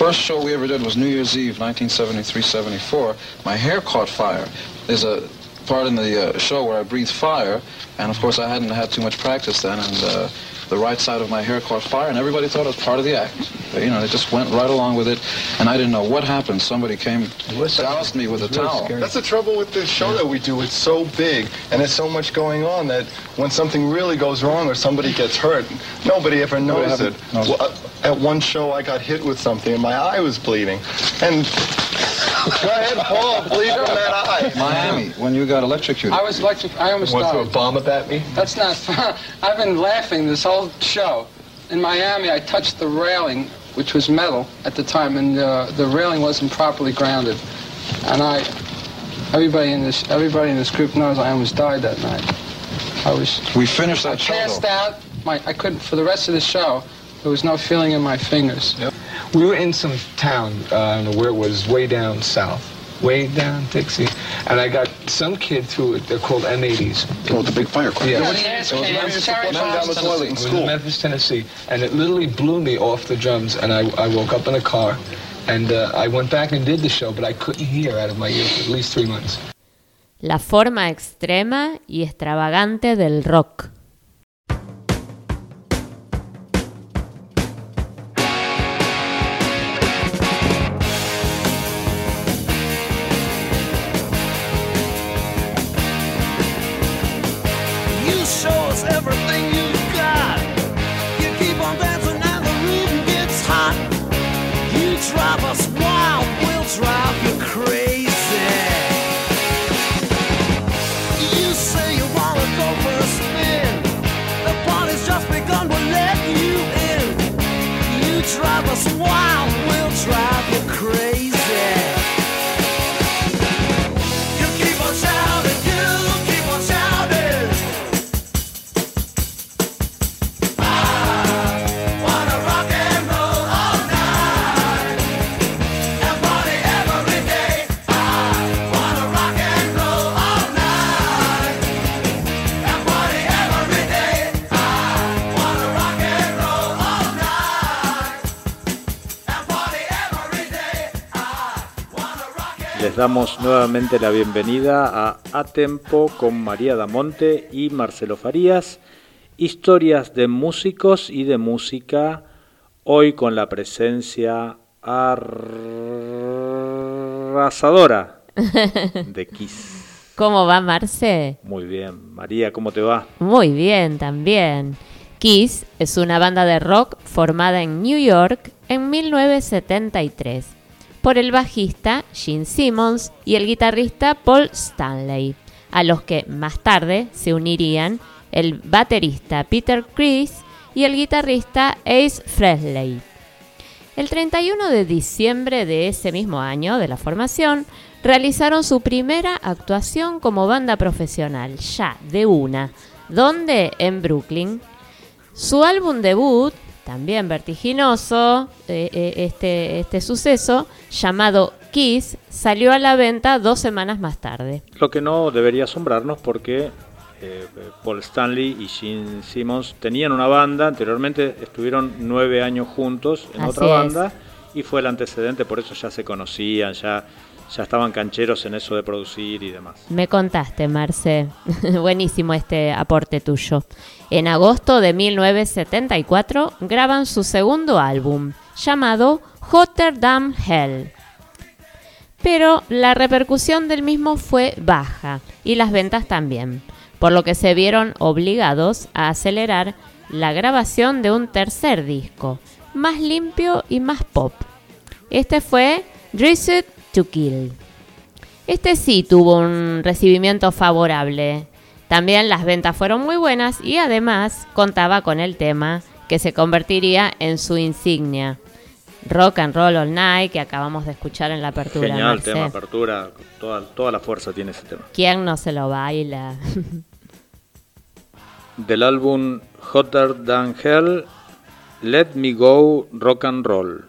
first show we ever did was New Year's Eve, 1973-74. My hair caught fire. There's a part in the uh, show where I breathe fire, and of course I hadn't had too much practice then, and uh, the right side of my hair caught fire, and everybody thought it was part of the act. You know, they just went right along with it, and I didn't know what happened. Somebody came, doused me with a towel. That's the trouble with this show that we do. It's so big, and there's so much going on that when something really goes wrong or somebody gets hurt, nobody ever knows it. knows it. Uh, at one show, I got hit with something, and my eye was bleeding. And go ahead, Paul, bleed from that eye. Miami, when you got electrocuted. I was electric. I almost Want to throw a bomb up at me? That's not fun. I've been laughing this whole show. In Miami, I touched the railing, which was metal at the time, and uh, the railing wasn't properly grounded. And I, everybody in this, everybody in this group knows I almost died that night. I was we finished I that show. passed though. out. My, I couldn't for the rest of the show. There was no feeling in my fingers. We were in some town, uh, I don't know where it was, way down south. Way down Dixie. And I got some kid through it, they're called M80s. Oh, the big fire Yeah. Yeah, the ass It was cans, Memphis, carrying down bombs the to toilet the- in It was school. in Memphis, Tennessee. And it literally blew me off the drums. And I, I woke up in a car. And uh, I went back and did the show, but I couldn't hear out of my ear for at least three months. La forma extrema y extravagante del rock. Damos nuevamente la bienvenida a A Tempo con María Damonte y Marcelo Farías. Historias de músicos y de música. Hoy con la presencia arrasadora de Kiss. ¿Cómo va Marce? Muy bien. María, ¿cómo te va? Muy bien también. Kiss es una banda de rock formada en New York en 1973 por el bajista Gene Simmons y el guitarrista Paul Stanley, a los que más tarde se unirían el baterista Peter Criss y el guitarrista Ace Frehley. El 31 de diciembre de ese mismo año de la formación, realizaron su primera actuación como banda profesional, ya de una, donde en Brooklyn. Su álbum debut, también vertiginoso, eh, eh, este, este suceso, llamado Kiss, salió a la venta dos semanas más tarde. Lo que no debería asombrarnos porque eh, Paul Stanley y Gene Simmons tenían una banda, anteriormente estuvieron nueve años juntos en Así otra es. banda y fue el antecedente, por eso ya se conocían, ya, ya estaban cancheros en eso de producir y demás. Me contaste, Marce. Buenísimo este aporte tuyo. En agosto de 1974 graban su segundo álbum, llamado Hotter Than Hell. Pero la repercusión del mismo fue baja y las ventas también, por lo que se vieron obligados a acelerar la grabación de un tercer disco, más limpio y más pop. Este fue Dressed to Kill. Este sí tuvo un recibimiento favorable. También las ventas fueron muy buenas y además contaba con el tema que se convertiría en su insignia. Rock and Roll All Night que acabamos de escuchar en la apertura. Genial Marce. tema, apertura, toda, toda la fuerza tiene ese tema. ¿Quién no se lo baila? Del álbum Hotter Than Hell, Let Me Go Rock and Roll.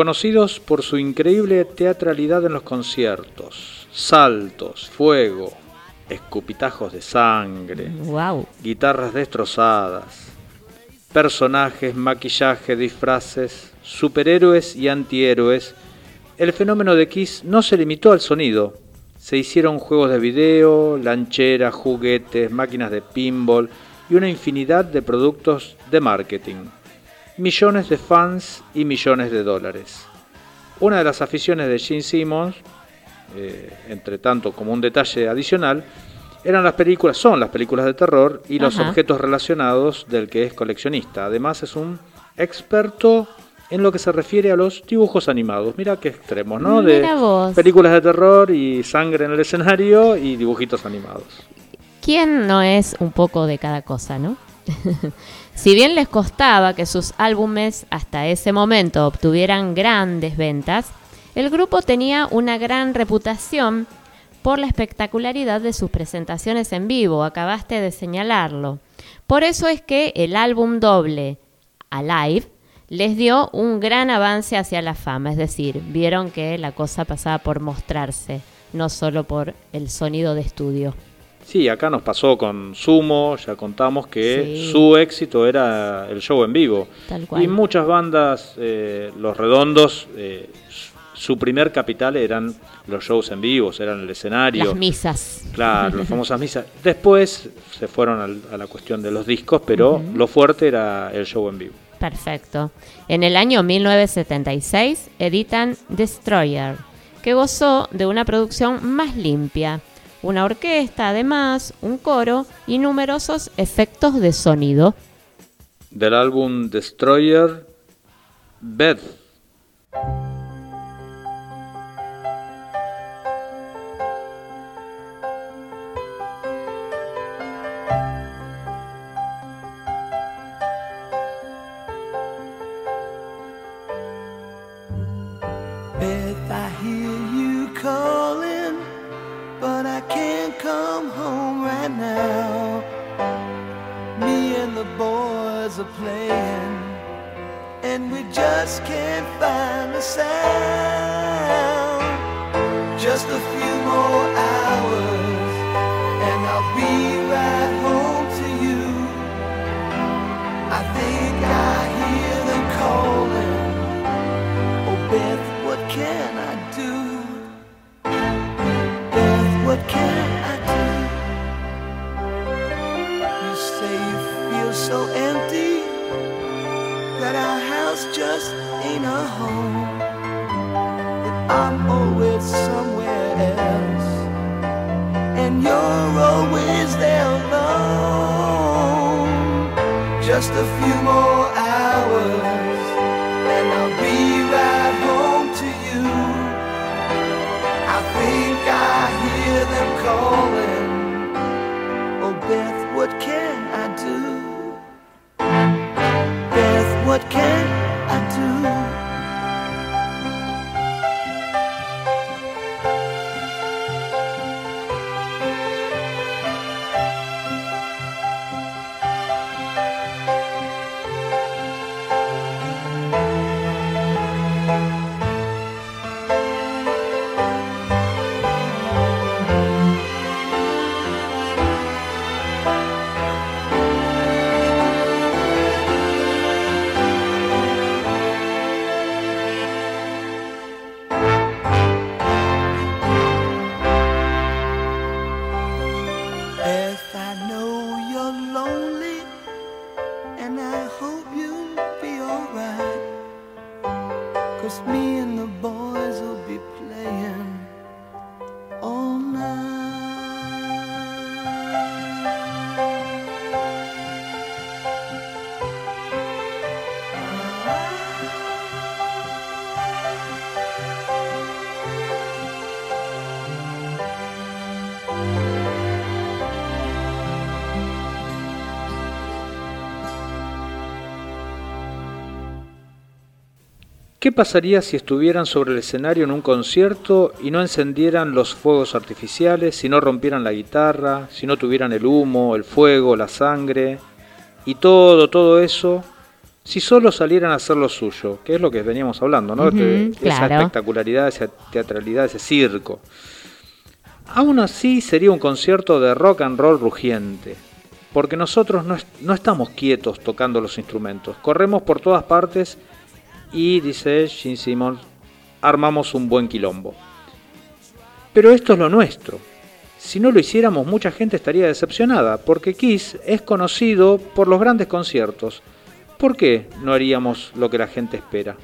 Conocidos por su increíble teatralidad en los conciertos, saltos, fuego, escupitajos de sangre, Wow. guitarras destrozadas, personajes, maquillaje, disfraces, superhéroes y antihéroes, el fenómeno de Kiss no se limitó al sonido. Se hicieron juegos de video, lancheras, juguetes, máquinas de pinball y una infinidad de productos de marketing. Millones de fans y millones de dólares. Una de las aficiones de Gene Simmons, eh, entre tanto como un detalle adicional, eran las películas, son las películas de terror y los objetos relacionados del que es coleccionista. Además es un experto en lo que se refiere a los dibujos animados. Mira qué extremos, ¿no? De Mira vos. películas de terror y sangre en el escenario y dibujitos animados. ¿Quién no es un poco de cada cosa, no? si bien les costaba que sus álbumes hasta ese momento obtuvieran grandes ventas, el grupo tenía una gran reputación por la espectacularidad de sus presentaciones en vivo, acabaste de señalarlo. Por eso es que el álbum doble Alive les dio un gran avance hacia la fama, es decir, vieron que la cosa pasaba por mostrarse, no solo por el sonido de estudio. Sí, acá nos pasó con Sumo, ya contamos que Sí. su éxito era el show en vivo. Tal cual. Y muchas bandas, eh, Los Redondos, eh, su- su primer capital eran los shows en vivo, eran el escenario. Las misas. Claro, las famosas misas. Después se fueron al- a la cuestión de los discos, pero lo fuerte era el show en vivo. Perfecto. En el año 1976 editan Destroyer, que gozó de una producción más limpia, una orquesta además, un coro y numerosos efectos de sonido. Del álbum Destroyer, Beth. ¿Qué pasaría si estuvieran sobre el escenario en un concierto y no encendieran los fuegos artificiales, si no rompieran la guitarra, si no tuvieran el humo, el fuego, la sangre y todo, todo eso si solo salieran a hacer lo suyo, que es lo que veníamos hablando, ¿no? Que Esa claro. espectacularidad, esa teatralidad, ese circo. Aún así sería un concierto de rock and roll rugiente, porque nosotros no, no estamos quietos tocando los instrumentos, corremos por todas partes y, dice Gene Simmons, armamos un buen quilombo. Pero esto es lo nuestro. Si no lo hiciéramos, mucha gente estaría decepcionada, porque Kiss es conocido por los grandes conciertos. ¿Por qué no haríamos lo que la gente espera?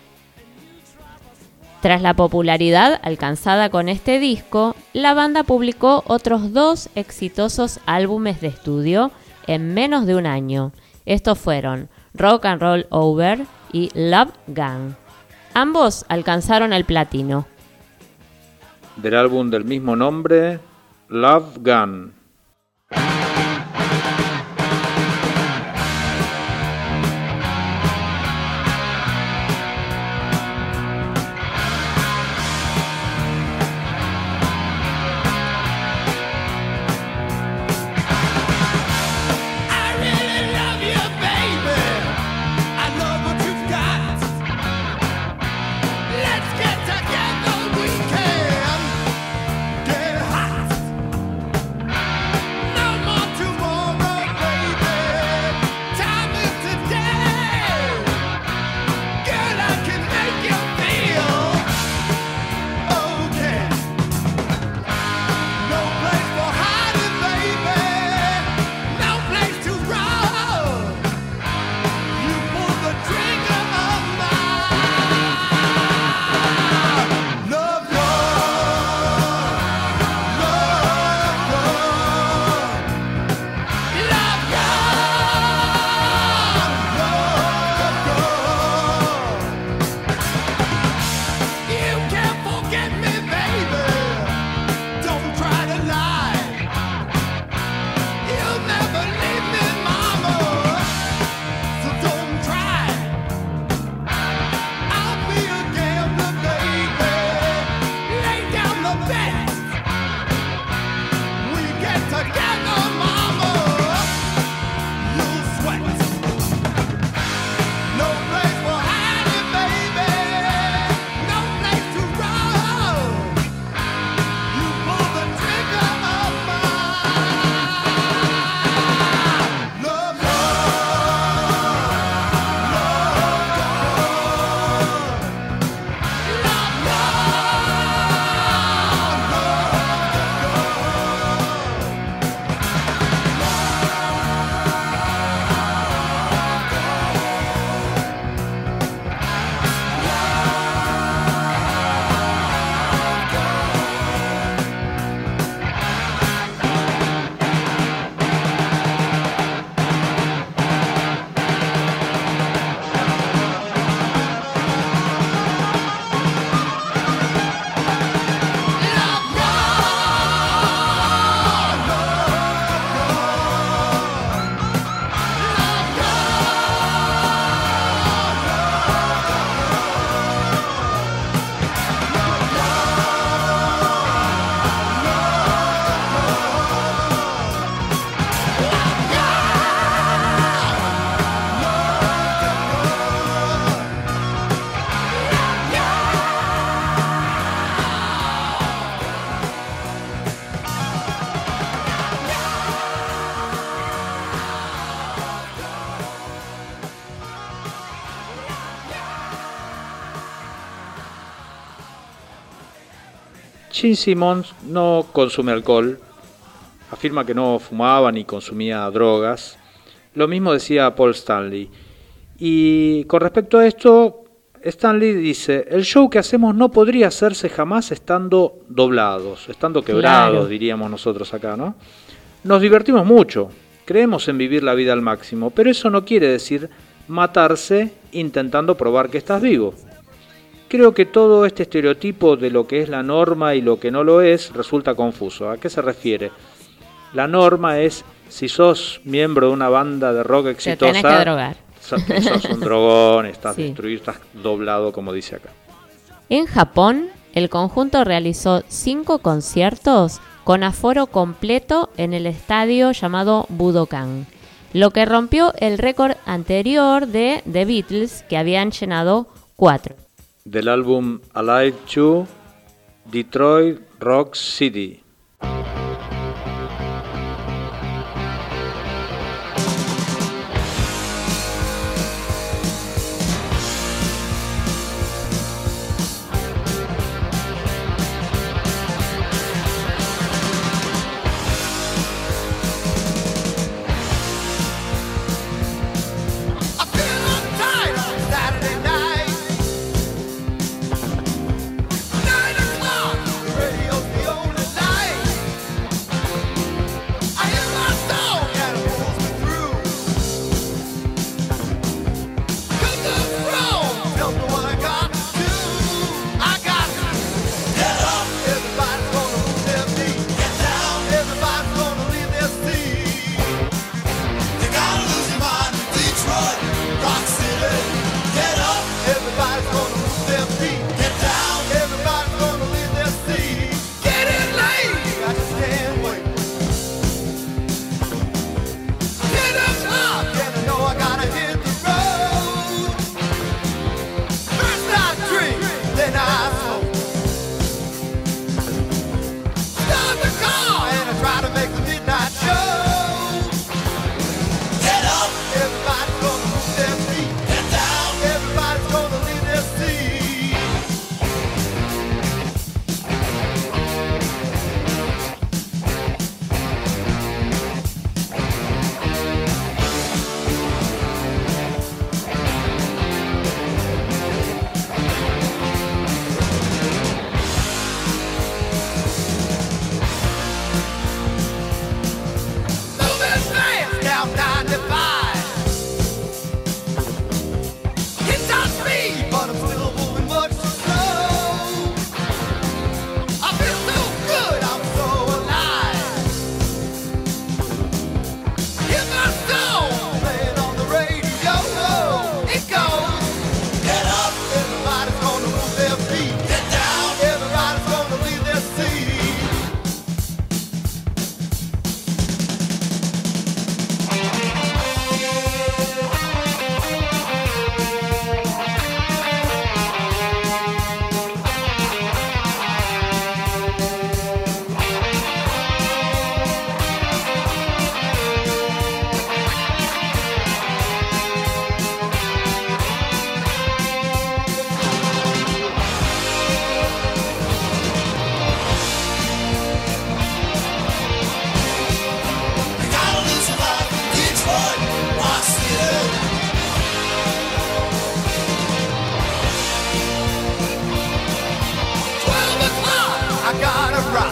Tras la popularidad alcanzada con este disco, la banda publicó otros dos exitosos álbumes de estudio en menos de un año. Estos fueron Rock and Roll Over y Love Gun. Ambos alcanzaron el platino. Del álbum del mismo nombre, Love Gun. Gene Simmons no consume alcohol, afirma que no fumaba ni consumía drogas. Lo mismo decía Paul Stanley. Y con respecto a esto, Stanley dice, el show que hacemos no podría hacerse jamás estando doblados, estando quebrados, Claro. diríamos nosotros acá, ¿no? Nos divertimos mucho, creemos en vivir la vida al máximo, pero eso no quiere decir matarse intentando probar que estás vivo. Creo que todo este estereotipo de lo que es la norma y lo que no lo es resulta confuso. ¿A qué se refiere? La norma es si sos miembro de una banda de rock Te exitosa, tenés que drogar. so- sos un drogón, estás Sí. destruido, estás doblado, como dice acá. En Japón, el conjunto realizó cinco conciertos con aforo completo en el estadio llamado Budokan. lo que rompió el récord anterior de The Beatles, que habían llenado cuatro. Del álbum Alive 2, Detroit Rock City.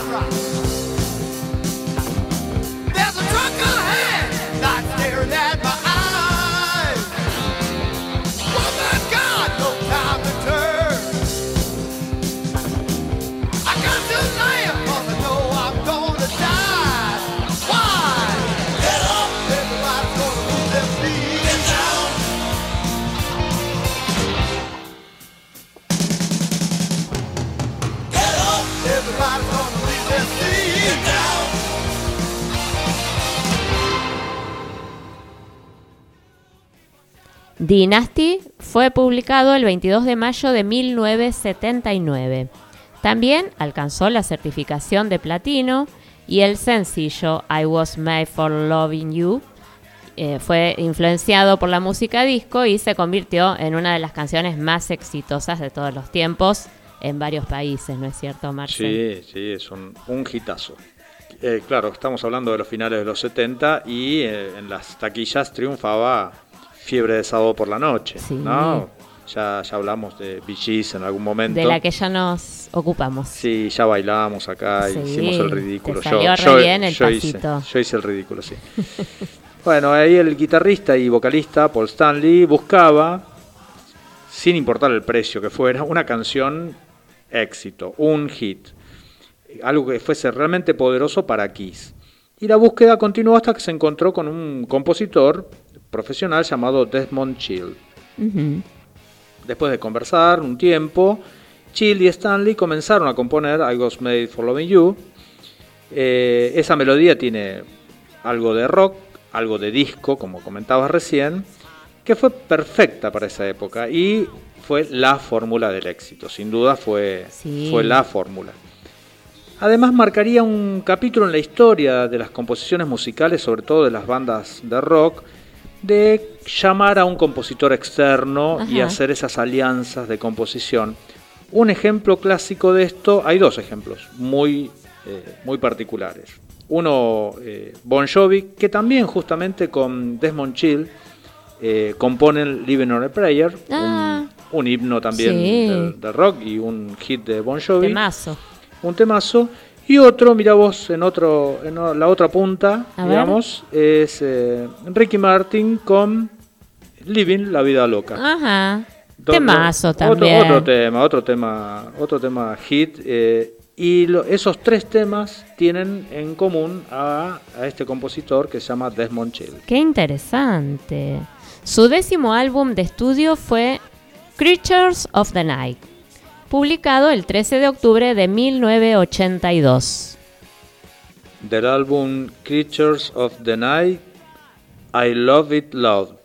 Christ. Dynasty fue publicado el 22 de mayo de 1979. También alcanzó la certificación de platino y el sencillo I Was Made for Loving You eh, fue influenciado por la música disco y se convirtió en una de las canciones más exitosas de todos los tiempos en varios países, ¿no es cierto, Marcel? Sí, sí, es un, hitazo. Eh, claro, estamos hablando de los finales de los 70 y eh, en las taquillas triunfaba Fiebre de sábado por la noche, Sí. ¿no? Ya, ya hablamos de Gees en algún momento. De la que ya nos ocupamos. Sí, ya bailamos acá, Sí, hicimos el ridículo. te salió re bien el yo hice, yo hice el ridículo, sí. bueno, ahí el guitarrista y vocalista Paul Stanley buscaba, sin importar el precio que fuera, una canción éxito, un hit. Algo que fuese realmente poderoso para Kiss. Y la búsqueda continuó hasta que se encontró con un compositor profesional llamado Desmond Chill. Después de conversar un tiempo, Chill y Stanley comenzaron a componer I Was Made for Loving You. Eh, esa melodía tiene algo de rock, algo de disco, como comentabas recién, que fue perfecta para esa época y fue la fórmula del éxito, sin duda fue, Sí. fue la fórmula. Además marcaría un capítulo en la historia de las composiciones musicales, sobre todo de las bandas de rock, de llamar a un compositor externo y hacer esas alianzas de composición. Un ejemplo clásico de esto, hay dos ejemplos muy, eh, muy particulares. Uno, eh, Bon Jovi, que también justamente con Desmond Chill eh, componen Living on a Prayer, un- Ah. un, himno también Sí. del rock y un hit de Bon Jovi Temazo. un temazo. Y otro, mira vos, en otro, en la otra punta, A ver. digamos, es eh, Ricky Martin con Living la vida loca. Ajá. Temazo también. Otro, tema, otro tema, otro tema hit. eh, y lo- esos tres temas tienen en común a, a este compositor que se llama Desmond Chill. Qué interesante. Su décimo álbum de estudio fue Creatures of the Night, publicado el 13 de octubre de 1982. Del álbum Creatures of the Night, I Love It Loud.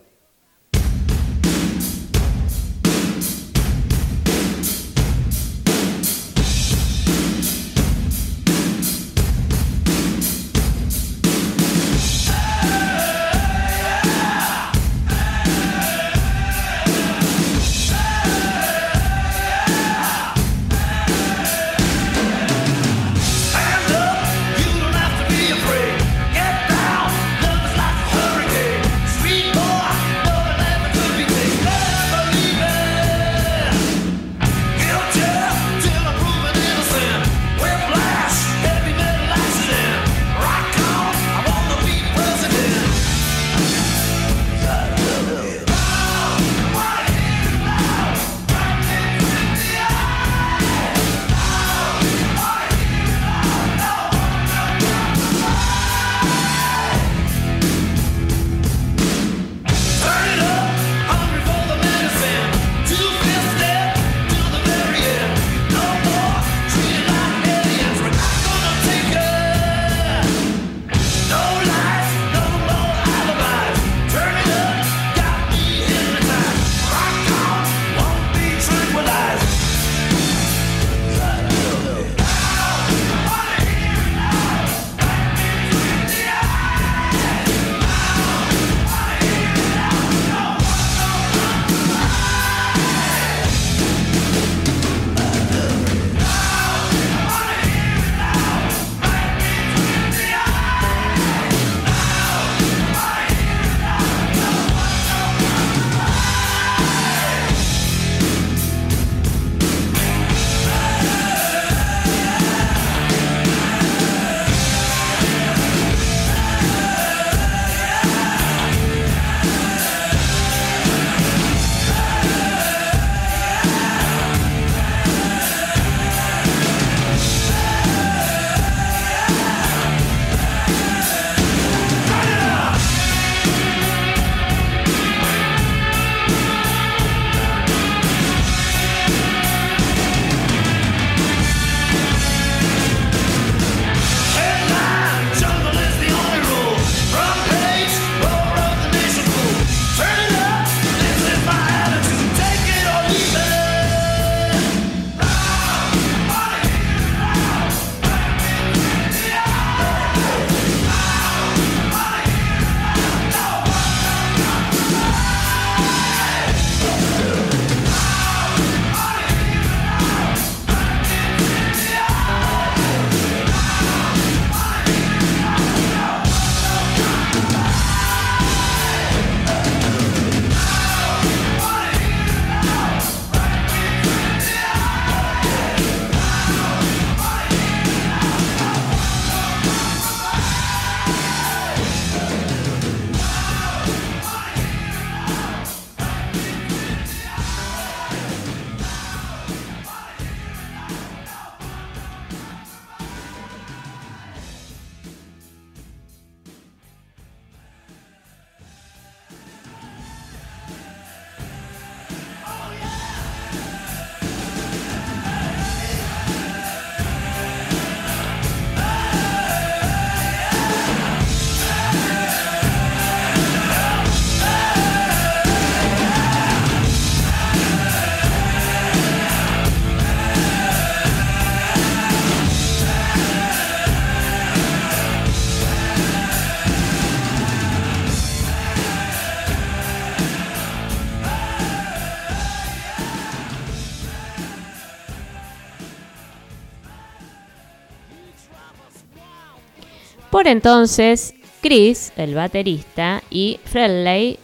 Por entonces, Chris, el baterista, y Frehley,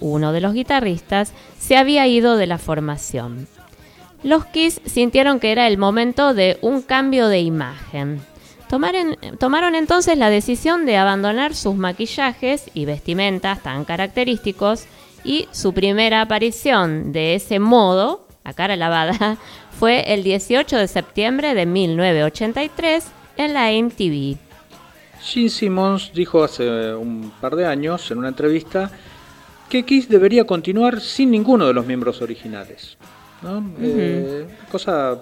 uno de los guitarristas, se había ido de la formación. Los Kiss sintieron que era el momento de un cambio de imagen. Tomaron, tomaron entonces la decisión de abandonar sus maquillajes y vestimentas tan característicos y su primera aparición de ese modo, a cara lavada, fue el 18 de septiembre de 1983 en la MTV. Gene Simmons dijo hace un par de años en una entrevista que Kiss debería continuar sin ninguno de los miembros originales. ¿no? Eh, cosa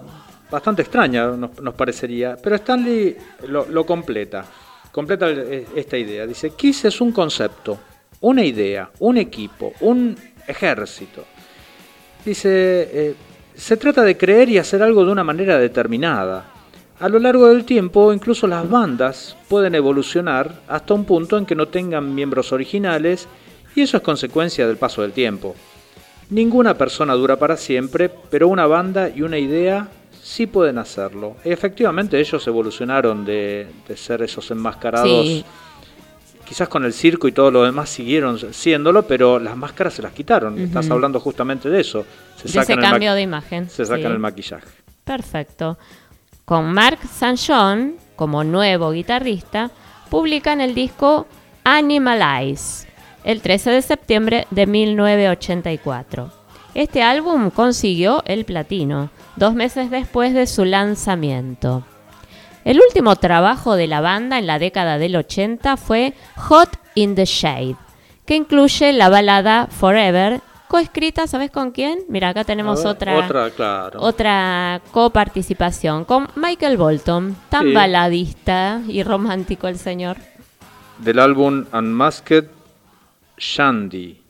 bastante extraña nos, nos parecería, pero Stanley lo, lo completa, completa el- esta idea. Dice, Kiss es un concepto, una idea, un equipo, un ejército. Dice, eh, se trata de creer y hacer algo de una manera determinada. A lo largo del tiempo, incluso las bandas pueden evolucionar hasta un punto en que no tengan miembros originales y eso es consecuencia del paso del tiempo. Ninguna persona dura para siempre, pero una banda y una idea sí pueden hacerlo. Efectivamente, ellos evolucionaron de, de ser esos enmascarados. Sí. Quizás con el circo y todo lo demás siguieron siéndolo, pero las máscaras se las quitaron. Estás hablando justamente de eso. Se De ese sacan el ma- cambio de imagen. Se sacan sí. el maquillaje. Perfecto. Con Mark St. John como nuevo guitarrista, publican el disco Animalize el 13 de septiembre de 1984. Este álbum consiguió el platino dos meses después de su lanzamiento. El último trabajo de la banda en la década del 80 fue Hot in the Shade, que incluye la balada Forever, coescrita, ¿sabes con quién? Mira, acá tenemos ver, otra Otra, claro. otra coparticipación con Michael Bolton, tan Sí. baladista y romántico el señor. Del álbum Unmasked Shandy.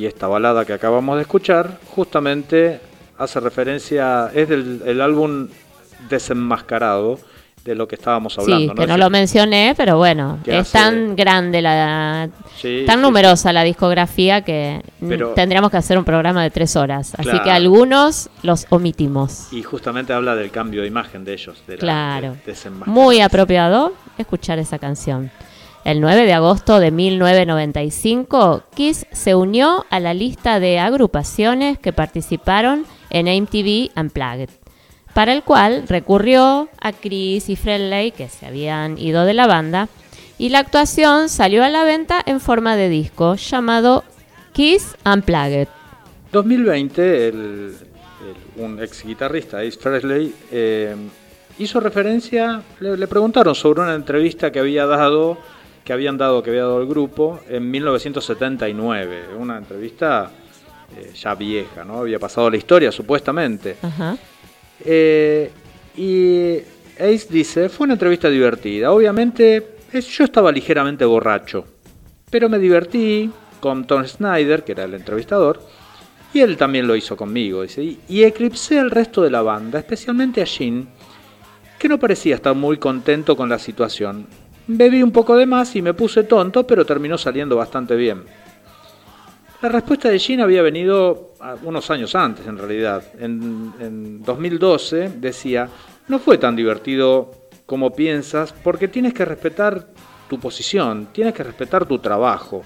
Y esta balada que acabamos de escuchar justamente hace referencia, es del el álbum Desenmascarado, de lo que estábamos hablando. sí, que no lo mencioné, pero bueno, es hace- tan grande, la Sí, tan sí, numerosa la discografía que Pero- tendríamos que hacer un programa de tres horas. Así que algunos los omitimos. Y justamente habla del cambio de imagen de ellos. De la- Claro. de-. Muy apropiado escuchar esa canción. El 9 de agosto de 1995, Kiss se unió a la lista de agrupaciones que participaron en MTV Unplugged, para el cual recurrió a Chris y Freddie, que se habían ido de la banda, y la actuación salió a la venta en forma de disco llamado Kiss Unplugged. 2020, el- el- un ex guitarrista, Ace Frehley, eh, hizo referencia, le preguntaron sobre una entrevista que había dado, que habían dado, que había dado el grupo en 1979, una entrevista eh, ya vieja, ¿no? Había pasado la historia, supuestamente. Ajá. Eh, y Ace dice, fue una entrevista divertida. Obviamente es- yo estaba ligeramente borracho, pero me divertí con Tom Snyder, que era el entrevistador, y él también lo hizo conmigo. Dice, y, y eclipsé al resto de la banda, especialmente a Gene, que no parecía estar muy contento con la situación. Bebí un poco de más y me puse tonto, pero terminó saliendo bastante bien. La respuesta de Gene había venido ah, unos años antes, en realidad. En, en 2012 decía, no fue tan divertido como piensas porque tienes que respetar tu posición, tienes que respetar tu trabajo,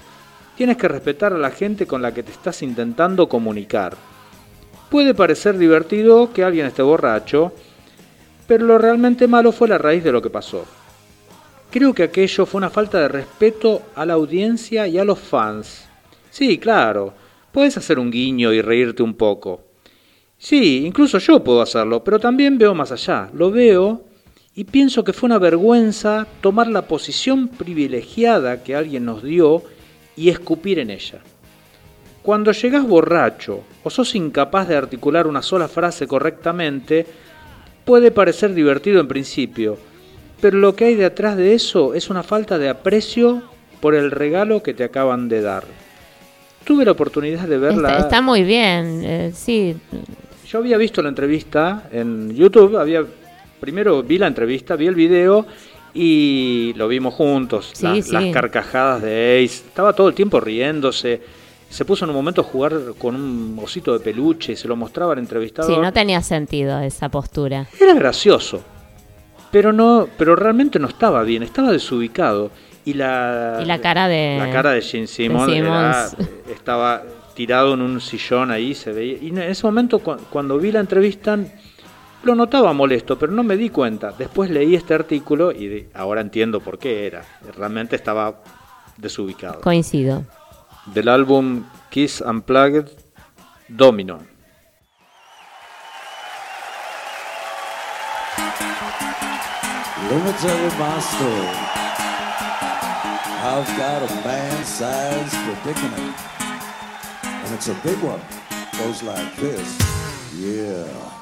tienes que respetar a la gente con la que te estás intentando comunicar. Puede parecer divertido que alguien esté borracho, pero lo realmente malo fue la raíz de lo que pasó. Creo que aquello fue una falta de respeto a la audiencia y a los fans. Sí, claro, puedes hacer un guiño y reírte un poco. Sí, incluso yo puedo hacerlo, pero también veo más allá. Lo veo y pienso que fue una vergüenza tomar la posición privilegiada que alguien nos dio y escupir en ella. Cuando llegás borracho o sos incapaz de articular una sola frase correctamente, puede parecer divertido en principio, pero lo que hay detrás de eso es una falta de aprecio por el regalo que te acaban de dar. Tuve la oportunidad de verla. Está, está muy bien, eh, sí. Yo había visto la entrevista en YouTube, había primero vi la entrevista, vi el video y lo vimos juntos, Sí, las, sí. las carcajadas de Ace, estaba todo el tiempo riéndose, se puso en un momento a jugar con un osito de peluche y se lo mostraba al entrevistador. Sí, no tenía sentido esa postura. Era gracioso, pero no, pero realmente no estaba bien, estaba desubicado y la Y la cara de- la cara de Gene Simmons, de era- estaba tirado en un sillón ahí se veía y en ese momento cu- cuando vi la entrevista lo notaba molesto, pero no me di cuenta. Después leí este artículo y de- ahora entiendo por qué era. Realmente estaba desubicado. Coincido. Del álbum Kiss Unplugged, Domino. Me my story. I've got a man-sized predicament, and it's a big one. Goes like this. Yeah.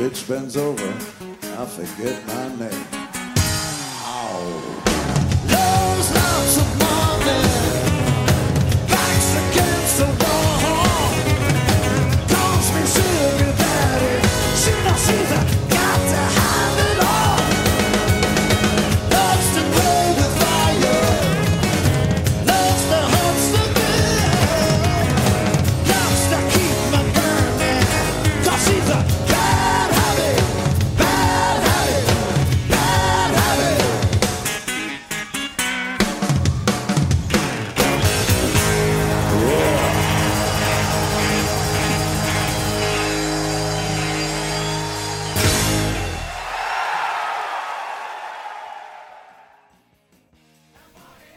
it spins over, I forget my name.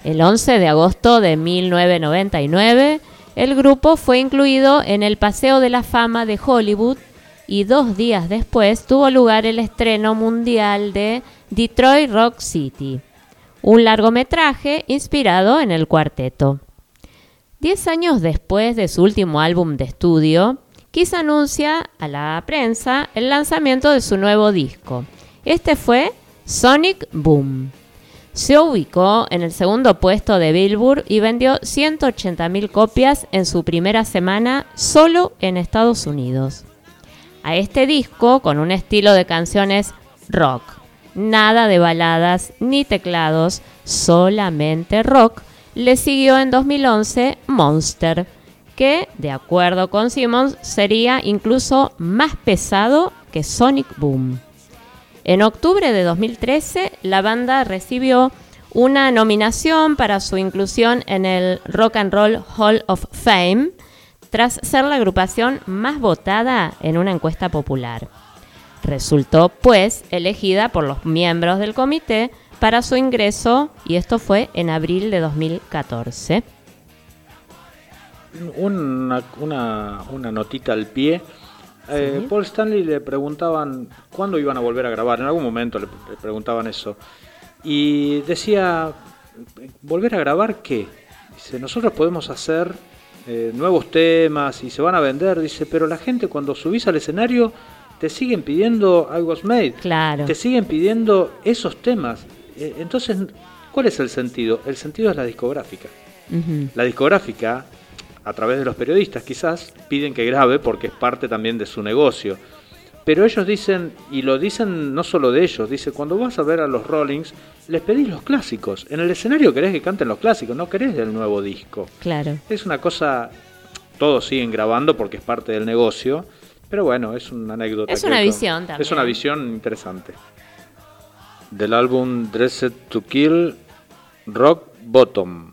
El 11 de agosto de 1999, el grupo fue incluido en el Paseo de la Fama de Hollywood y dos días después tuvo lugar el estreno mundial de Detroit Rock City, un largometraje inspirado en el cuarteto. Diez años después de su último álbum de estudio, Kiss anuncia a la prensa el lanzamiento de su nuevo disco. Este fue Sonic Boom. Se ubicó en el segundo puesto de Billboard y vendió 180.000 copias en su primera semana solo en Estados Unidos. A este disco, con un estilo de canciones rock, nada de baladas ni teclados, solamente rock, le siguió en 2011 Monster, que, de acuerdo con Simmons, sería incluso más pesado que Sonic Boom. En octubre de 2013, la banda recibió una nominación para su inclusión en el Rock and Roll Hall of Fame, tras ser la agrupación más votada en una encuesta popular. Resultó, pues, elegida por los miembros del comité para su ingreso, y esto fue en abril de 2014. Una, una, una notita al pie. Eh, Paul Stanley le preguntaban cuándo iban a volver a grabar. En algún momento le, le preguntaban eso. Y decía, ¿volver a grabar qué? Dice, nosotros podemos hacer eh, nuevos temas y se van a vender. Dice, pero la gente cuando subís al escenario te siguen pidiendo I Was Made. Claro. Te siguen pidiendo esos temas. Eh, entonces, ¿cuál es el sentido? El sentido es la discográfica. La discográfica, a través de los periodistas quizás, piden que grabe porque es parte también de su negocio. Pero ellos dicen, y lo dicen no solo de ellos, dice, cuando vas a ver a los Rollings, les pedís los clásicos. En el escenario querés que canten los clásicos, no querés del nuevo disco. Claro. Es una cosa, todos siguen grabando porque es parte del negocio, pero bueno, es una anécdota. Es una visión también. Es una visión interesante. Del álbum Dressed to Kill, Rock Bottom.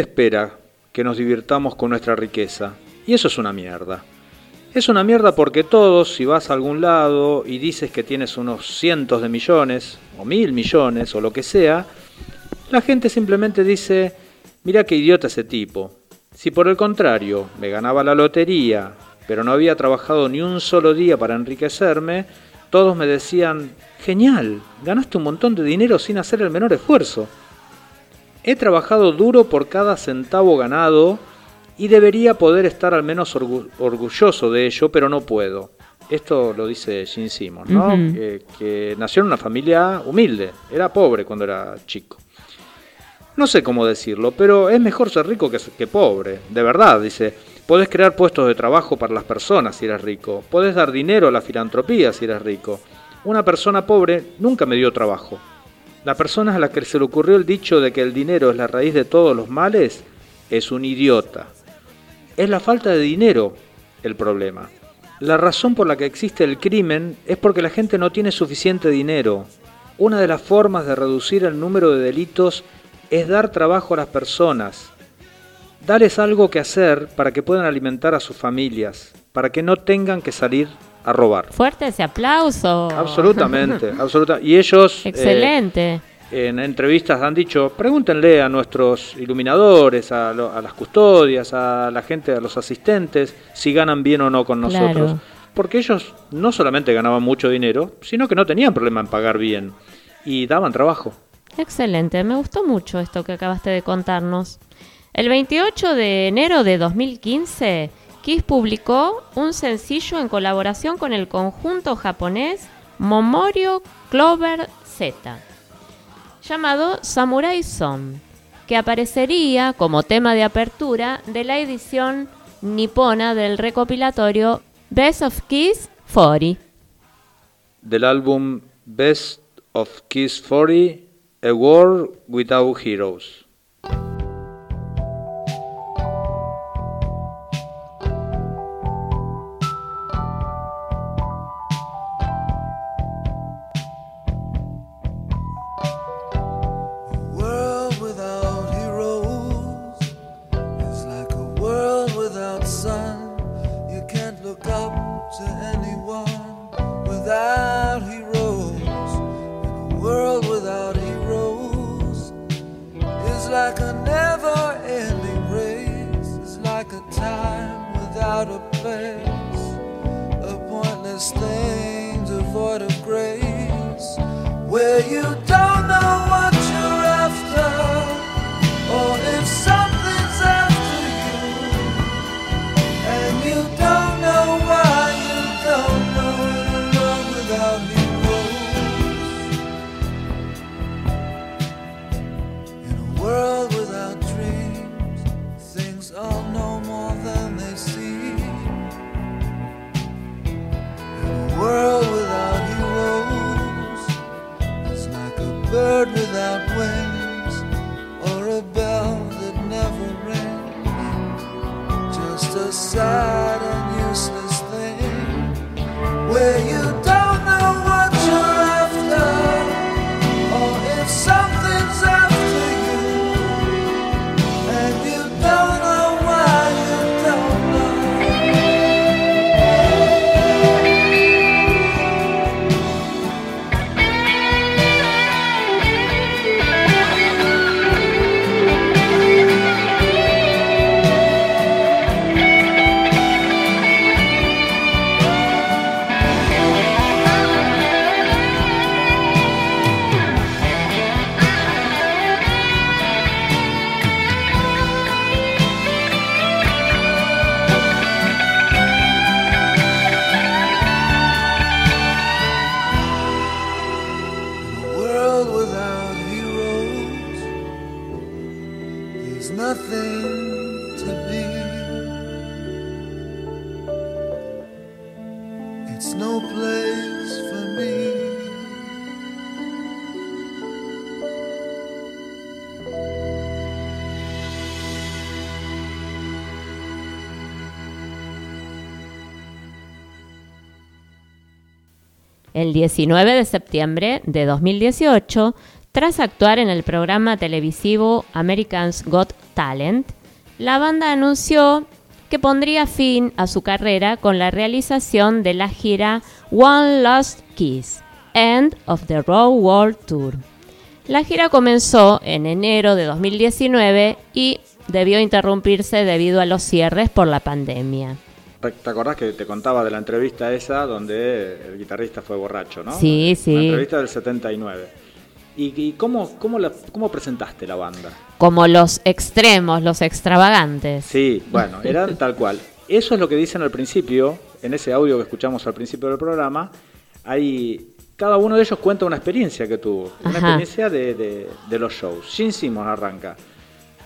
Espera que nos divirtamos con nuestra riqueza. Y eso es una mierda. Es una mierda porque todos, si vas a algún lado y dices que tienes unos cientos de millones, o mil millones, o lo que sea, la gente simplemente dice, mira qué idiota ese tipo. Si por el contrario me ganaba la lotería, pero no había trabajado ni un solo día para enriquecerme, todos me decían, genial, ganaste un montón de dinero sin hacer el menor esfuerzo. He trabajado duro por cada centavo ganado y debería poder estar al menos orgu- orgulloso de ello, pero no puedo. Esto lo dice Gene Simmons, ¿no? Que nació en una familia humilde, era pobre cuando era chico. No sé cómo decirlo, pero es mejor ser rico que, que pobre, de verdad, dice. Podés crear puestos de trabajo para las personas si eres rico, podés dar dinero a la filantropía si eres rico. Una persona pobre nunca me dio trabajo. La persona a la que se le ocurrió el dicho de que el dinero es la raíz de todos los males es un idiota. Es la falta de dinero el problema. La razón por la que existe el crimen es porque la gente no tiene suficiente dinero. Una de las formas de reducir el número de delitos es dar trabajo a las personas. Darles algo que hacer para que puedan alimentar a sus familias, para que no tengan que salir a robar. Fuerte ese aplauso. Absolutamente, absoluta. Y ellos eh, Excelente. en entrevistas han dicho, pregúntenle a nuestros iluminadores, a, lo- a las custodias, a la gente, a los asistentes, si ganan bien o no con nosotros. Claro. Porque ellos no solamente ganaban mucho dinero, sino que no tenían problema en pagar bien y daban trabajo. Excelente, me gustó mucho esto que acabaste de contarnos. El 28 de enero de 2015, Kiss publicó un sencillo en colaboración con el conjunto japonés Momorio Clover Z, llamado Samurai Song, que aparecería como tema de apertura de la edición nipona del recopilatorio Best of Kiss 40. Del álbum Best of Kiss 40, A World Without Heroes. You don't El 19 de septiembre de 2018, Tras actuar en el programa televisivo American's Got Talent, la banda anunció que pondría fin a su carrera con la realización de la gira One Last Kiss, End of the Raw World Tour. La gira comenzó en enero de 2019 y debió interrumpirse debido a los cierres por la pandemia. ¿Te acordás que te contaba de la entrevista esa donde el guitarrista fue borracho, no? Sí, sí. La entrevista del 79. ¿Y, y cómo, cómo, la- cómo presentaste la banda? Como los extremos, los extravagantes. Sí, bueno, eran tal cual. Eso es lo que dicen al principio, en ese audio que escuchamos al principio del programa. Hay, cada uno de ellos cuenta una experiencia que tuvo, una Ajá. experiencia de, de- de los shows. Gene Simmons arranca.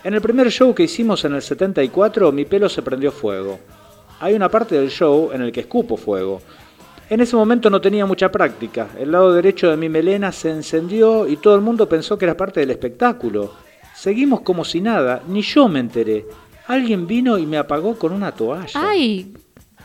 En el primer show que hicimos en el 74, mi pelo se prendió fuego. Hay una parte del show en el que escupo fuego. En ese momento no tenía mucha práctica. El lado derecho de mi melena se encendió y todo el mundo pensó que era parte del espectáculo. Seguimos como si nada, ni yo me enteré. Alguien vino y me apagó con una toalla. Ay,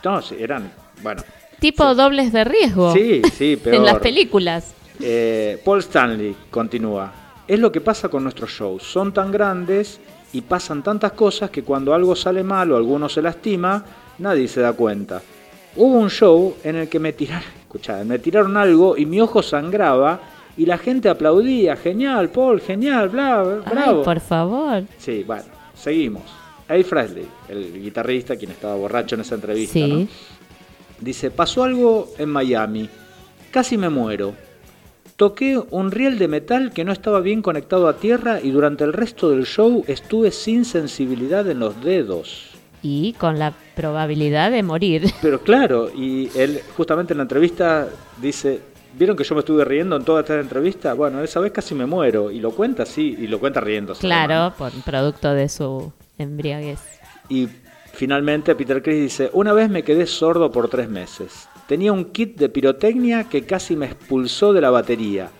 No, eran, bueno. tipo dobles de riesgo. Sí, sí, peor. En las películas. Eh, Paul Stanley continúa. Es lo que pasa con nuestros shows. Son tan grandes y pasan tantas cosas que cuando algo sale mal o alguno se lastima, nadie se da cuenta. Hubo un show en el que me tiraron, escuchá, me tiraron algo y mi ojo sangraba y la gente aplaudía. Genial, Paul, genial, bla, bla, bravo. Ay, por favor. Sí, bueno, seguimos. Ace Frehley, el guitarrista, quien estaba borracho en esa entrevista, Sí. ¿no? Dice, pasó algo en Miami. Casi me muero. Toqué un riel de metal que no estaba bien conectado a tierra y durante el resto del show estuve sin sensibilidad en los dedos. Y con la probabilidad de morir. Pero claro, y él justamente en la entrevista dice, ¿vieron que yo me estuve riendo en toda esta entrevista? Bueno, esa vez casi me muero. Y lo cuenta así, y lo cuenta riéndose. Claro, por producto de su embriaguez. Y finalmente Peter Chris dice, una vez me quedé sordo por tres meses. Tenía un kit de pirotecnia que casi me expulsó de la batería.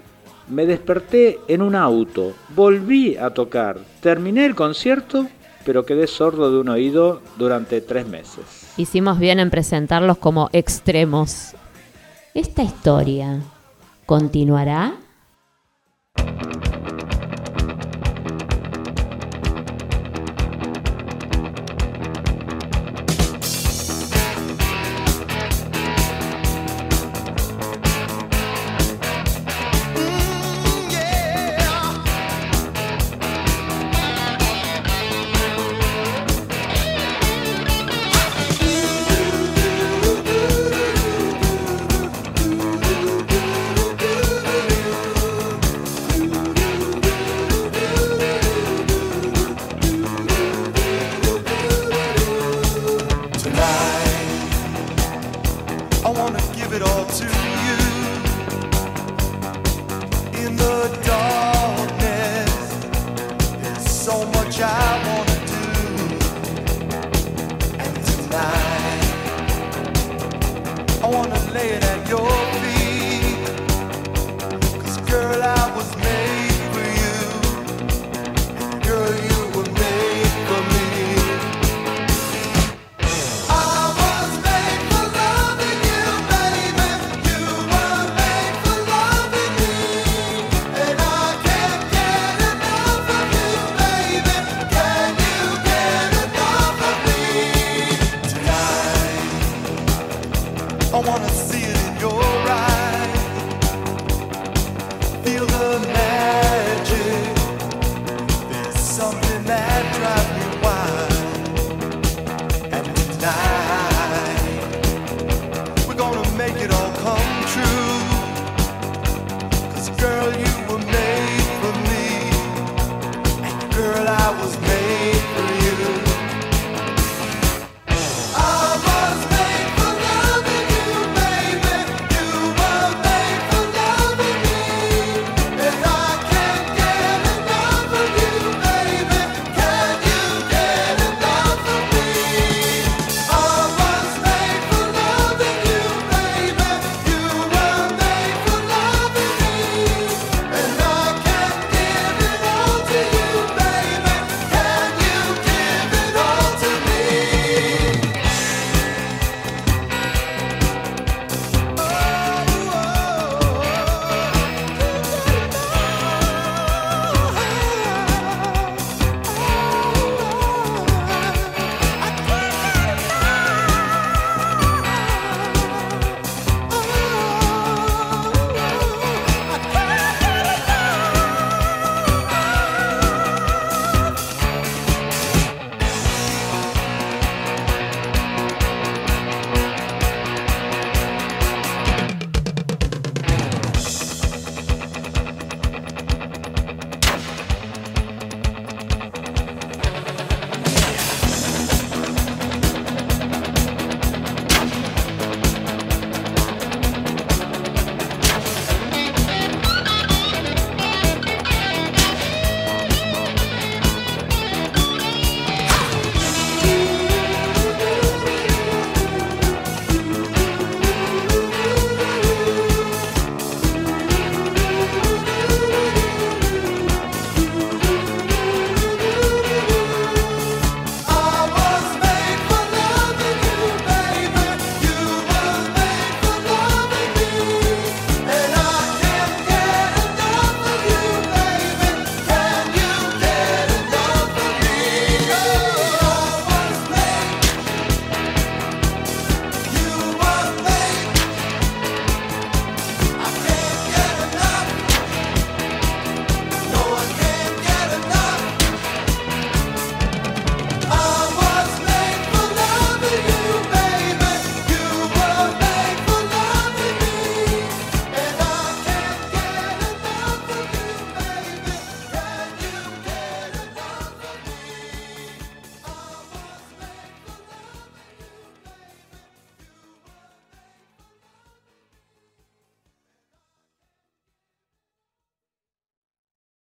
Me desperté en un auto, volví a tocar, terminé el concierto, pero quedé sordo de un oído durante tres meses. Hicimos bien en presentarlos como extremos. Esta historia continuará. I wanna lay it at your feet.